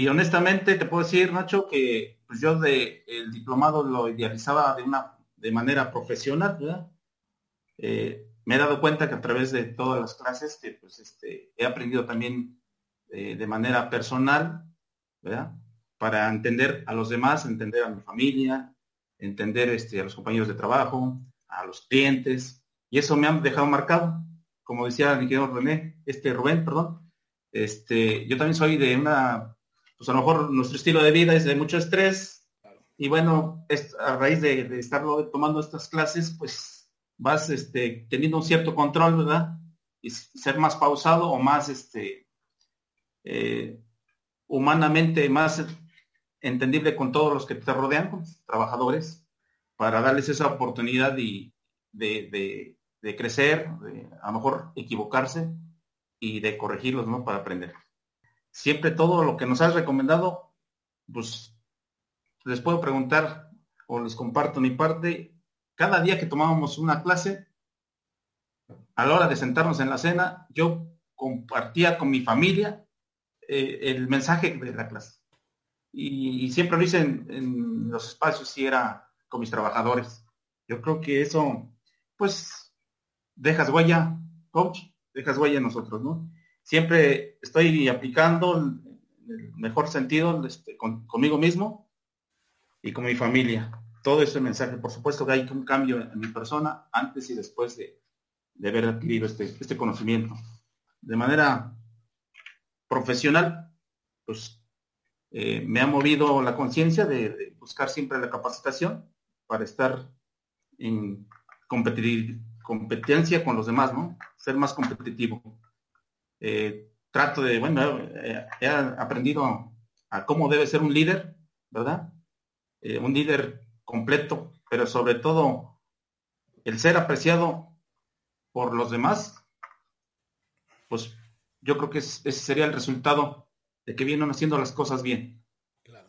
Y honestamente te puedo decir, Nacho, que pues yo de el diplomado lo idealizaba de una de manera profesional. Eh, me he dado cuenta que a través de todas las clases que pues este, he aprendido también eh, de manera personal, ¿verdad? Para entender a los demás, entender a mi familia, entender este, a los compañeros de trabajo, a los clientes, y eso me ha dejado marcado. Como decía mi querido René, este Rubén, perdón, este, yo también soy de una pues a lo mejor nuestro estilo de vida es de mucho estrés. Y bueno, a raíz de, de estar tomando estas clases, pues vas este, teniendo un cierto control, ¿verdad? Y ser más pausado o más este, eh, humanamente más entendible con todos los que te rodean, trabajadores, para darles esa oportunidad de, de, crecer, de a lo mejor equivocarse y de corregirlos, ¿no? Para aprender siempre todo lo que nos has recomendado, pues les puedo preguntar o les comparto mi parte. Cada día que tomábamos una clase, a la hora de sentarnos en la cena, yo compartía con mi familia eh, el mensaje de la clase. Y, siempre lo hice en, los espacios y era con mis trabajadores. Yo creo que eso, pues, dejas huella, coach, dejas huella en nosotros, ¿no? siempre estoy aplicando el mejor sentido este, conmigo mismo y con mi familia. Todo ese mensaje, por supuesto que hay un cambio en mi persona antes y después de, haber adquirido este, este conocimiento. De manera profesional, pues eh, me ha movido la conciencia de, buscar siempre la capacitación para estar en competencia con los demás, ¿no? Ser más competitivo. Eh, trato de, bueno, he aprendido a cómo debe ser un líder, ¿verdad? Eh, un líder completo, pero sobre todo el ser apreciado por los demás, pues yo creo que ese sería el resultado de que vienen haciendo las cosas bien.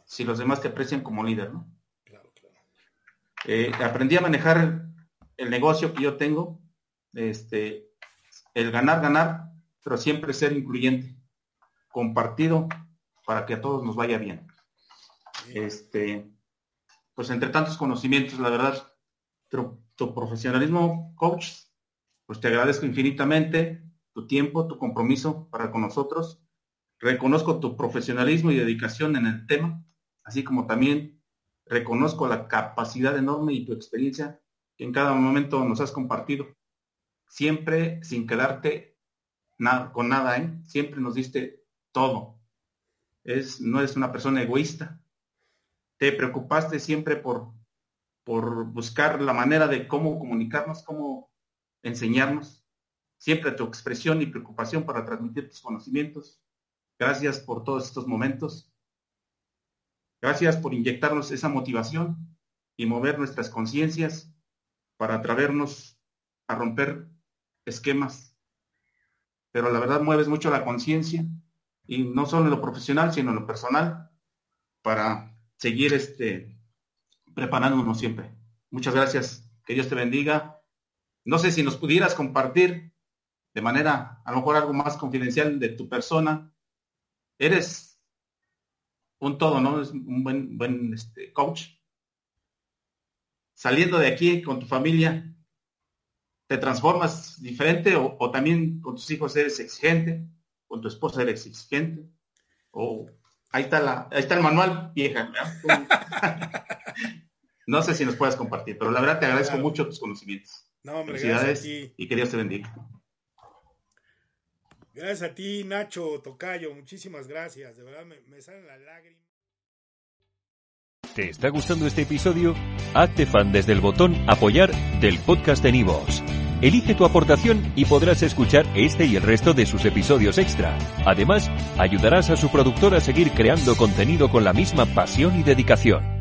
Si los demás te aprecian como líder, ¿no? Claro, claro. aprendí a manejar el negocio que yo tengo, este, el ganar, ganar, pero siempre ser incluyente, compartido para que a todos nos vaya bien. Este, pues entre tantos conocimientos, la verdad, tu, tu profesionalismo, coach, pues te agradezco infinitamente tu tiempo, tu compromiso para con nosotros. Reconozco tu profesionalismo y dedicación en el tema, así como también reconozco la capacidad enorme y tu experiencia que en cada momento nos has compartido, siempre sin quedarte con nada, ¿eh? Siempre nos diste todo. Es, no es una persona egoísta. Te preocupaste siempre por, por buscar la manera de cómo comunicarnos, cómo enseñarnos. Siempre tu expresión y preocupación para transmitir tus conocimientos. Gracias por todos estos momentos. Gracias por inyectarnos esa motivación y mover nuestras conciencias para atraernos a romper esquemas pero la verdad mueves mucho la conciencia y no solo en lo profesional, sino en lo personal para seguir este, preparándonos siempre. Muchas gracias, que Dios te bendiga. No sé si nos pudieras compartir de manera, a lo mejor algo más confidencial de tu persona. Eres un todo, ¿no? Es un buen, buen este, coach. Saliendo de aquí con tu familia, te transformas diferente o, también con tus hijos eres exigente, con tu esposa eres exigente, o ahí está, la, ahí está el manual vieja. no sé si nos puedes compartir, pero la verdad te agradezco mucho tus conocimientos. No, hombre, Felicidades y que Dios te bendiga. Gracias a ti, Nacho Tocayo, muchísimas gracias, de verdad me, salen las lágrimas. ¿Te está gustando este episodio? Hazte fan desde el botón Apoyar del podcast de Nivos. Elige tu aportación y podrás escuchar este y el resto de sus episodios extra. Además, ayudarás a su productor a seguir creando contenido con la misma pasión y dedicación.